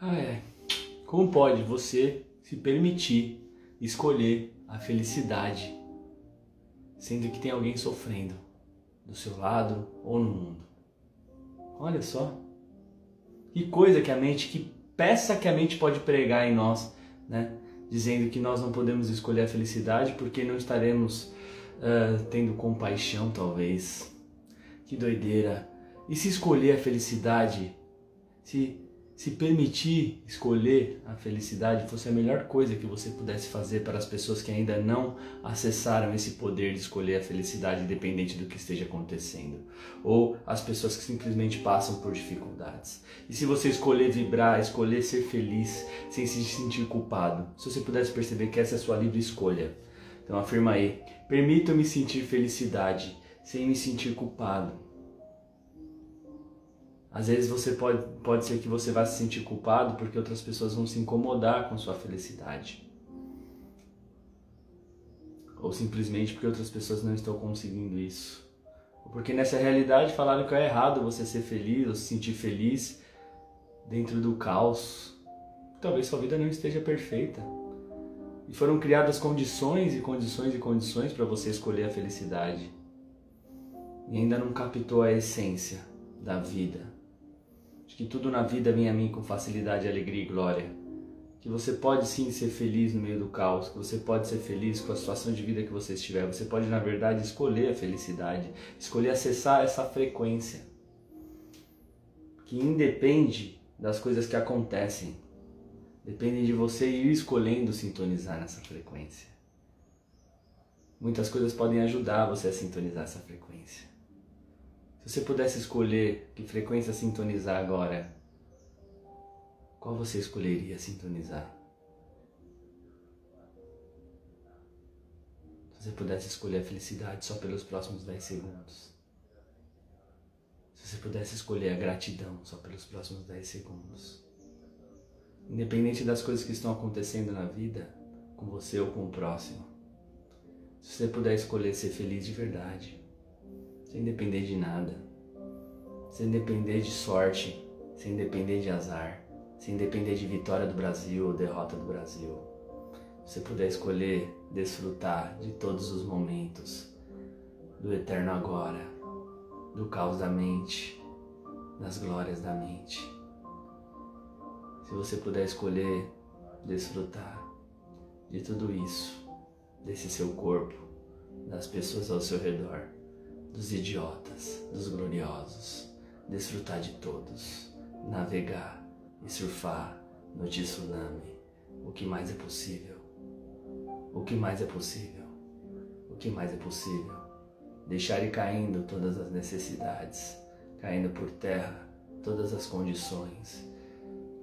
Ah, é. Como pode você se permitir escolher a felicidade, sendo que tem alguém sofrendo do seu lado ou no mundo? Olha só. Que coisa que a mente, que peça que a mente pode pregar em nós, né? Dizendo que nós não podemos escolher a felicidade porque não estaremos uh, tendo compaixão, talvez. Que doideira. E se escolher a felicidade, se se permitir escolher a felicidade fosse a melhor coisa que você pudesse fazer para as pessoas que ainda não acessaram esse poder de escolher a felicidade independente do que esteja acontecendo, ou as pessoas que simplesmente passam por dificuldades. E se você escolher vibrar, escolher ser feliz sem se sentir culpado, se você pudesse perceber que essa é a sua livre escolha. Então afirma aí: permita-me sentir felicidade sem me sentir culpado às vezes você pode, pode ser que você vá se sentir culpado porque outras pessoas vão se incomodar com sua felicidade. Ou simplesmente porque outras pessoas não estão conseguindo isso. Ou porque nessa realidade falaram que é errado você ser feliz ou se sentir feliz dentro do caos. Talvez sua vida não esteja perfeita. E foram criadas condições e condições e condições para você escolher a felicidade. E ainda não captou a essência da vida de que tudo na vida vem a mim com facilidade, alegria e glória. Que você pode sim ser feliz no meio do caos, que você pode ser feliz com a situação de vida que você estiver. Você pode, na verdade, escolher a felicidade, escolher acessar essa frequência que independe das coisas que acontecem. Depende de você ir escolhendo sintonizar nessa frequência. Muitas coisas podem ajudar você a sintonizar essa frequência. Se você pudesse escolher que frequência sintonizar agora, qual você escolheria sintonizar? Se você pudesse escolher a felicidade só pelos próximos 10 segundos. Se você pudesse escolher a gratidão só pelos próximos 10 segundos. Independente das coisas que estão acontecendo na vida, com você ou com o próximo. Se você puder escolher ser feliz de verdade, sem depender de nada, sem depender de sorte, sem depender de azar, sem depender de vitória do Brasil ou derrota do Brasil. Você puder escolher desfrutar de todos os momentos, do eterno agora, do caos da mente, das glórias da mente. Se você puder escolher desfrutar de tudo isso, desse seu corpo, das pessoas ao seu redor, dos idiotas, dos gloriosos, desfrutar de todos, navegar e surfar no tsunami. O que mais é possível? O que mais é possível? O que mais é possível? Deixar ir caindo todas as necessidades, caindo por terra todas as condições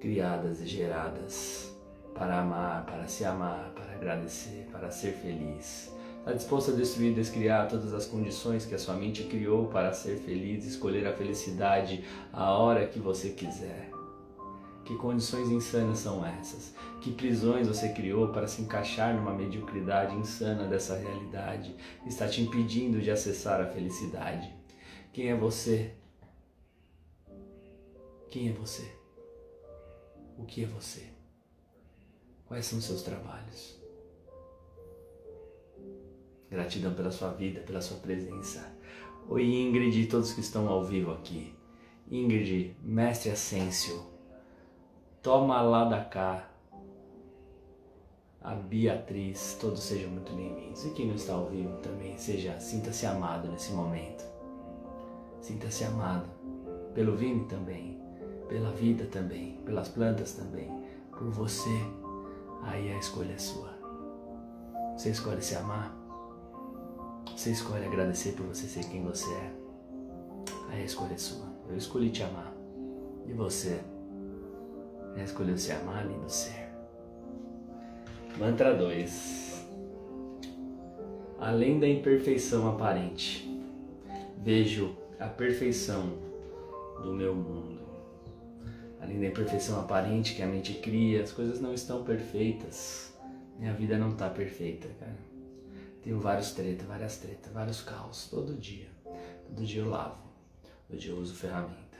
criadas e geradas para amar, para se amar, para agradecer, para ser feliz Está disposto a destruir e descriar todas as condições que a sua mente criou para ser feliz, escolher a felicidade a hora que você quiser. Que condições insanas são essas? Que prisões você criou para se encaixar numa mediocridade insana dessa realidade? Está te impedindo de acessar a felicidade. Quem é você? Quem é você? O que é você? Quais são seus trabalhos? Gratidão pela sua vida, pela sua presença. Oi Ingrid e todos que estão ao vivo aqui. Ingrid, Mestre Ascencio, toma lá da cá. A Beatriz, todos sejam muito bem-vindos. E quem não está ao vivo também, seja, sinta-se amado nesse momento. Sinta-se amado pelo Vini também, pela vida também, pelas plantas também, por você. Aí a escolha é sua. Você escolhe se amar você escolhe agradecer por você ser quem você é. Aí a escolha é sua. Eu escolhi te amar. E você? Já escolheu se amar, lindo ser. Mantra 2. Além da imperfeição aparente, vejo a perfeição do meu mundo. Além da imperfeição aparente que a mente cria, as coisas não estão perfeitas. Minha vida não está perfeita, cara. Tenho vários tretas, várias tretas, vários caos, todo dia. Todo dia eu lavo, todo dia eu uso ferramenta.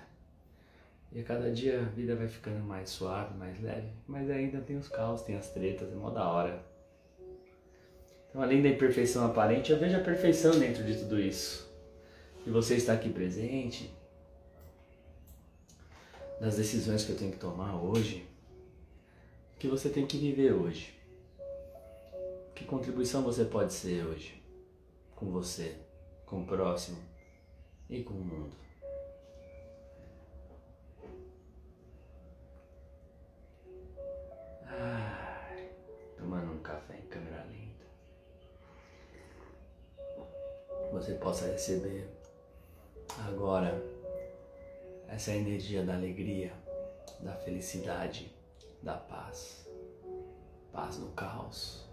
E a cada dia a vida vai ficando mais suave, mais leve. Mas ainda tem os caos, tem as tretas, é mó da hora. Então, além da imperfeição aparente, eu vejo a perfeição dentro de tudo isso. E você está aqui presente, das decisões que eu tenho que tomar hoje, que você tem que viver hoje. Que contribuição você pode ser hoje com você, com o próximo e com o mundo. Tomando um café em câmera lenta. Você possa receber agora essa energia da alegria, da felicidade, da paz. Paz no caos.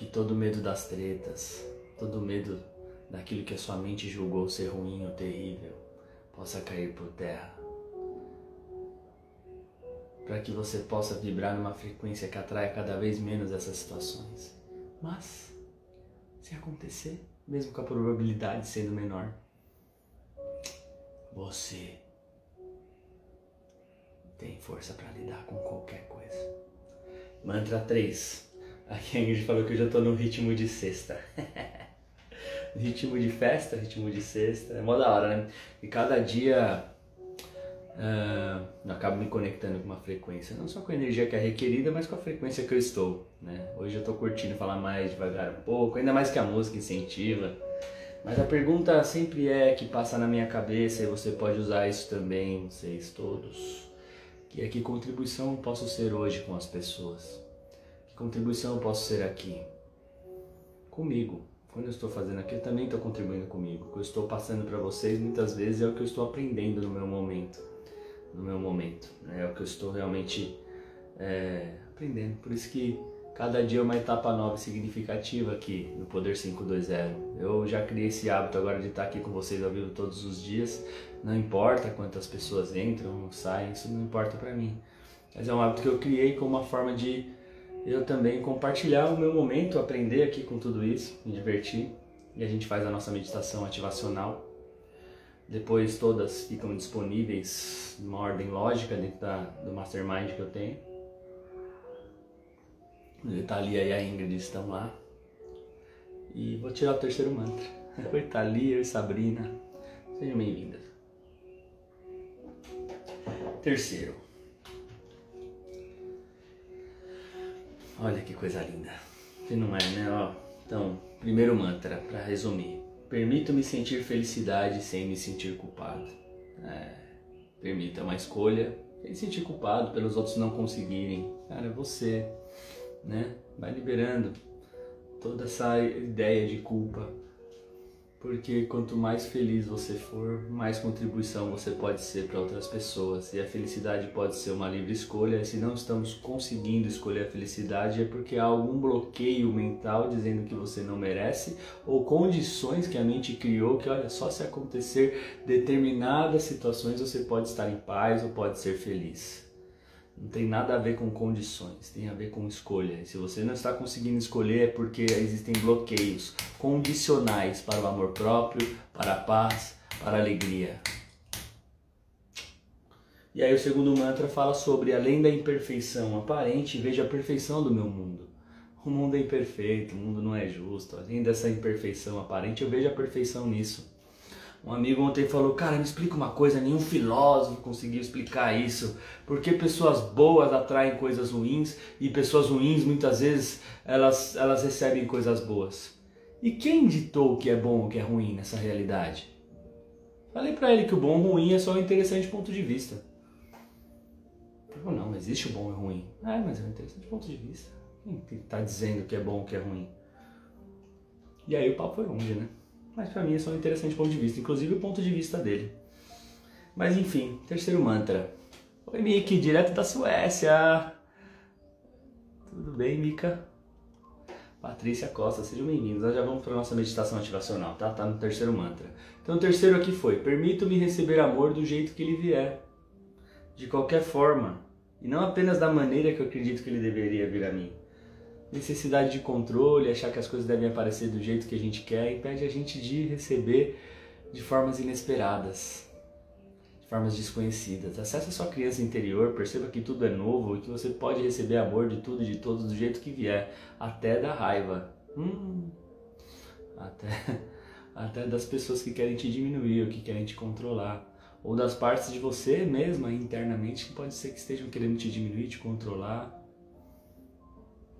Que todo medo das tretas, todo medo daquilo que a sua mente julgou ser ruim ou terrível, possa cair por terra. Para que você possa vibrar numa frequência que atraia cada vez menos essas situações. Mas, se acontecer, mesmo com a probabilidade sendo menor, você tem força para lidar com qualquer coisa. Mantra 3. A Ingrid falou que eu já tô no ritmo de sexta. ritmo de festa, ritmo de sexta. É mó da hora, né? E cada dia uh, eu acabo me conectando com uma frequência. Não só com a energia que é requerida, mas com a frequência que eu estou. Né? Hoje eu tô curtindo falar mais devagar um pouco, ainda mais que a música incentiva. Mas a pergunta sempre é que passa na minha cabeça e você pode usar isso também, vocês todos. Que é que contribuição posso ser hoje com as pessoas? Contribuição posso ser aqui? Comigo. Quando eu estou fazendo aqui, eu também estou contribuindo comigo. O que eu estou passando para vocês muitas vezes é o que eu estou aprendendo no meu momento. No meu momento. Né? É o que eu estou realmente é, aprendendo. Por isso que Cada dia é uma etapa nova e significativa aqui no Poder 520. Eu já criei esse hábito agora de estar aqui com vocês ao vivo todos os dias. Não importa quantas pessoas entram ou saem, isso não importa para mim. Mas é um hábito que eu criei como uma forma de eu também compartilhar o meu momento, aprender aqui com tudo isso, me divertir. E a gente faz a nossa meditação ativacional. Depois todas ficam disponíveis numa ordem lógica dentro da, do mastermind que eu tenho. A Thalia e a Ingrid estão lá. E vou tirar o terceiro mantra. Oi, Thalia e Sabrina. Sejam bem-vindas. Terceiro. Olha que coisa linda. Que não é, né? Ó, então, primeiro mantra, para resumir. Permito-me sentir felicidade sem me sentir culpado. É, permita uma escolha sem sentir culpado pelos outros não conseguirem. Cara, é você né? Vai liberando toda essa ideia de culpa. Porque quanto mais feliz você for, mais contribuição você pode ser para outras pessoas. E a felicidade pode ser uma livre escolha. Se não estamos conseguindo escolher a felicidade, é porque há algum bloqueio mental dizendo que você não merece, ou condições que a mente criou que, olha, só se acontecer determinadas situações você pode estar em paz ou pode ser feliz. Não tem nada a ver com condições, tem a ver com escolha. se você não está conseguindo escolher é porque existem bloqueios condicionais para o amor próprio, para a paz, para a alegria. E aí o segundo mantra fala sobre além da imperfeição aparente, veja a perfeição do meu mundo. O mundo é imperfeito, o mundo não é justo. Além dessa imperfeição aparente, eu vejo a perfeição nisso. Um amigo ontem falou: Cara, me explica uma coisa, nenhum filósofo conseguiu explicar isso. Porque pessoas boas atraem coisas ruins e pessoas ruins muitas vezes elas, elas recebem coisas boas. E quem ditou o que é bom e o que é ruim nessa realidade? Falei para ele que o bom e o ruim é só um interessante ponto de vista. Ele falou: Não, existe o bom e o ruim. Ah, mas é um interessante ponto de vista. Quem está dizendo que é bom e que é ruim? E aí o papo foi longe, né? Mas para mim é só um interessante ponto de vista, inclusive o ponto de vista dele. Mas enfim, terceiro mantra. Oi Miki, direto da Suécia. Tudo bem, Mika? Patrícia Costa, sejam bem-vindos. Já vamos para a nossa meditação ativacional, tá? Tá no terceiro mantra. Então o terceiro aqui foi: Permito-me receber amor do jeito que ele vier, de qualquer forma, e não apenas da maneira que eu acredito que ele deveria vir a mim necessidade de controle, achar que as coisas devem aparecer do jeito que a gente quer, impede a gente de receber de formas inesperadas, de formas desconhecidas. Acesse a sua criança interior, perceba que tudo é novo e que você pode receber amor de tudo e de todos do jeito que vier, até da raiva. Hum, até, até das pessoas que querem te diminuir ou que querem te controlar. Ou das partes de você mesma internamente que pode ser que estejam querendo te diminuir, te controlar.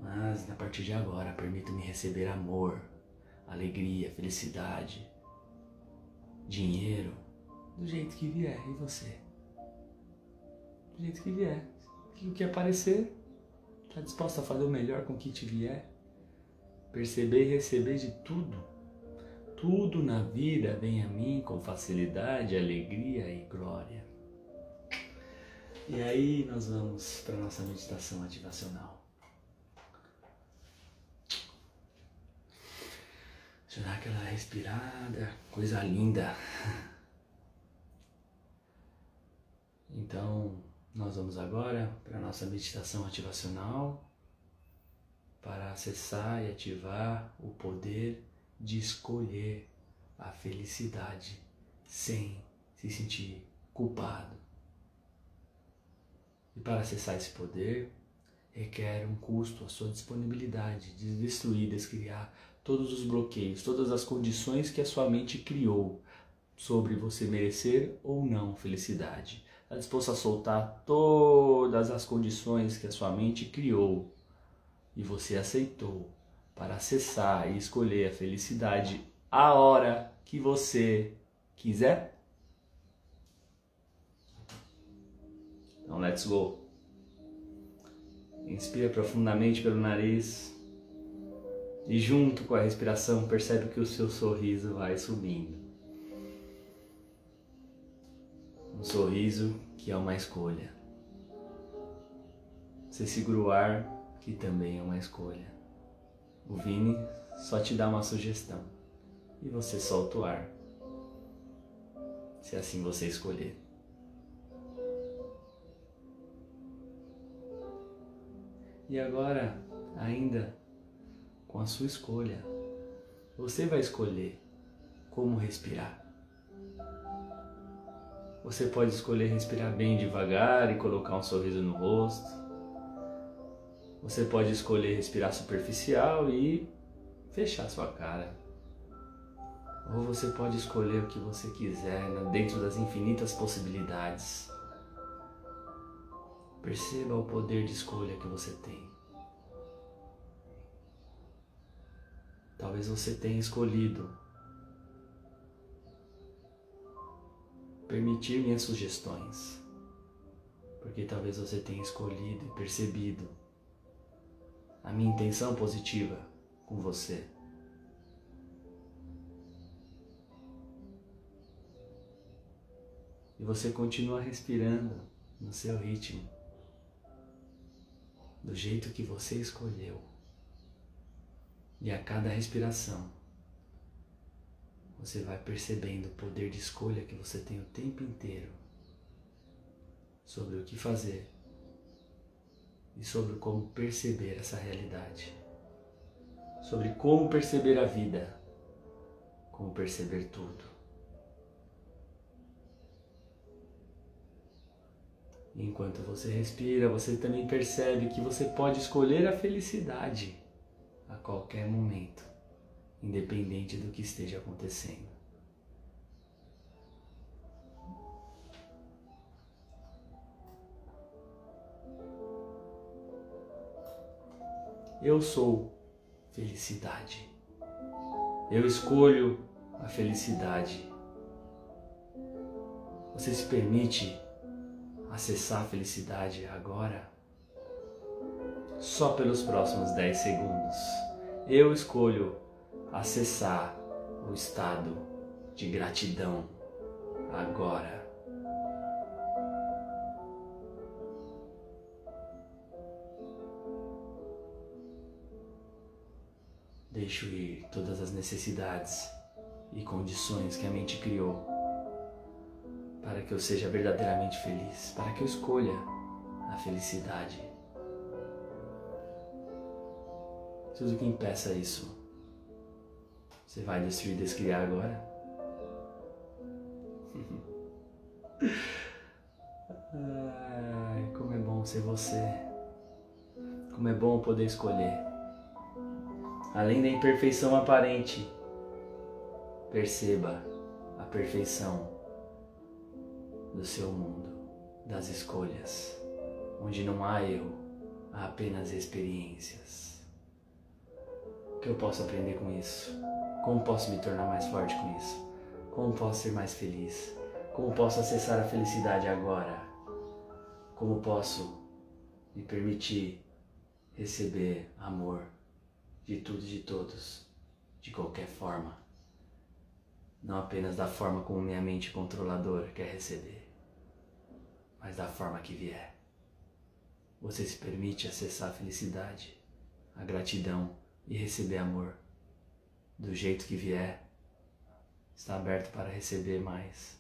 Mas a partir de agora, permita-me receber amor, alegria, felicidade, dinheiro, do jeito que vier. E você? Do jeito que vier. O que aparecer, está disposto a fazer o melhor com o que te vier? Perceber e receber de tudo. Tudo na vida vem a mim com facilidade, alegria e glória. E aí nós vamos para nossa meditação ativacional. Deixa eu dar aquela respirada, coisa linda. Então, nós vamos agora para a nossa meditação ativacional para acessar e ativar o poder de escolher a felicidade sem se sentir culpado. E para acessar esse poder, requer um custo, a sua disponibilidade de destruir, descriar todos os bloqueios, todas as condições que a sua mente criou sobre você merecer ou não felicidade está disposto a soltar todas as condições que a sua mente criou e você aceitou para acessar e escolher a felicidade a hora que você quiser? Então, let's go. Inspira profundamente pelo nariz e, junto com a respiração, percebe que o seu sorriso vai subindo. Um sorriso que é uma escolha. Você segura o ar, que também é uma escolha. O Vini só te dá uma sugestão e você solta o ar, se assim você escolher. E agora, ainda com a sua escolha, você vai escolher como respirar. Você pode escolher respirar bem devagar e colocar um sorriso no rosto. Você pode escolher respirar superficial e fechar sua cara. Ou você pode escolher o que você quiser né, dentro das infinitas possibilidades. Perceba o poder de escolha que você tem. Talvez você tenha escolhido permitir minhas sugestões, porque talvez você tenha escolhido e percebido a minha intenção positiva com você. E você continua respirando no seu ritmo, do jeito que você escolheu. E a cada respiração, você vai percebendo o poder de escolha que você tem o tempo inteiro sobre o que fazer e sobre como perceber essa realidade, sobre como perceber a vida, como perceber tudo. Enquanto você respira, você também percebe que você pode escolher a felicidade a qualquer momento independente do que esteja acontecendo. Eu sou felicidade. Eu escolho a felicidade. Você se permite acessar a felicidade agora? Só pelos próximos 10 segundos. Eu escolho acessar o estado de gratidão agora. Deixo ir todas as necessidades e condições que a mente criou para que eu seja verdadeiramente feliz, para que eu escolha a felicidade. Tudo que impeça isso você vai destruir e descriar agora? Ai, como é bom ser você. Como é bom poder escolher. Além da imperfeição aparente, perceba a perfeição do seu mundo, das escolhas, onde não há erro, há apenas experiências. Que eu posso aprender com isso? Como posso me tornar mais forte com isso? Como posso ser mais feliz? Como posso acessar a felicidade agora? Como posso me permitir receber amor de tudo e de todos, de qualquer forma? Não apenas da forma como minha mente controladora quer receber, mas da forma que vier. Você se permite acessar a felicidade, a gratidão e receber amor do jeito que vier. Está aberto para receber mais.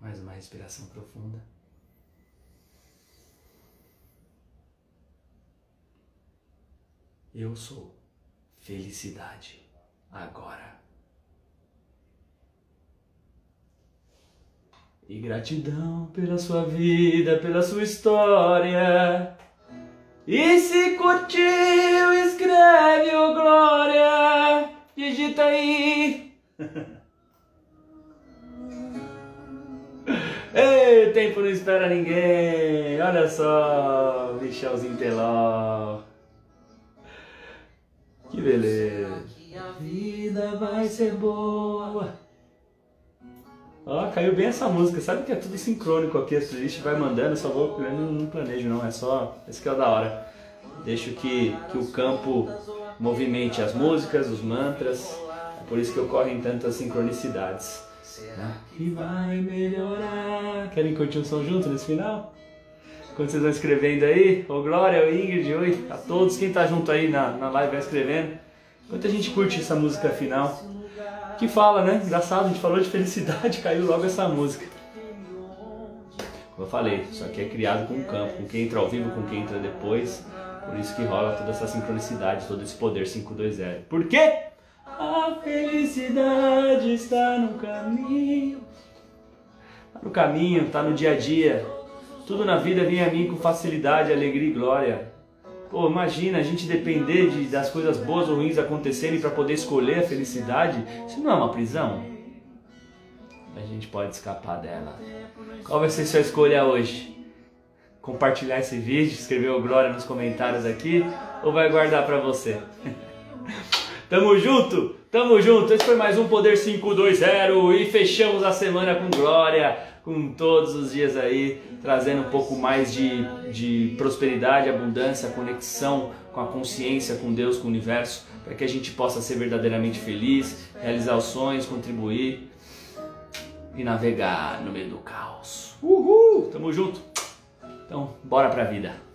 Mais uma respiração profunda. Eu sou felicidade agora. E gratidão pela sua vida, pela sua história. E se curtiu, escreve o Glória. Digita aí. Ei, tempo não espera ninguém. Olha só, Michelzinho Teló. Que beleza. A vida vai ser boa. Ó, caiu bem essa música. Sabe que é tudo sincrônico aqui, a playlist vai mandando, só vou, eu não, não planejo não, é só, esse que é o da hora. Deixo que, que o campo movimente as músicas, os mantras, é por isso que ocorrem tantas sincronicidades. Será que vai melhorar? Querem curtir um som junto nesse final? Quando vocês vão escrevendo aí, ô Glória, ô Ingrid, oi, a todos, quem tá junto aí na, na live vai escrevendo. Enquanto a gente curte essa música final, que fala, né? Engraçado, a gente falou de felicidade, caiu logo essa música. Como eu falei, isso aqui é criado com o campo, com quem entra ao vivo, com quem entra depois. Por isso que rola toda essa sincronicidade, todo esse poder 520. Por quê? A felicidade está no caminho. Está no caminho, está no dia a dia. Tudo na vida vem a mim com facilidade, alegria e glória. Pô, imagina a gente depender de, das coisas boas ou ruins acontecerem para poder escolher a felicidade. Isso não é uma prisão? A gente pode escapar dela. Qual vai ser sua escolha hoje? Compartilhar esse vídeo, escrever o Glória nos comentários aqui ou vai guardar para você? Tamo junto, tamo junto. Esse foi mais um Poder 520 e fechamos a semana com glória, com todos os dias aí, trazendo um pouco mais de, de prosperidade, abundância, conexão com a consciência, com Deus, com o universo, para que a gente possa ser verdadeiramente feliz, realizar os sonhos, contribuir e navegar no meio do caos. Uhul! Tamo junto. Então, bora pra vida.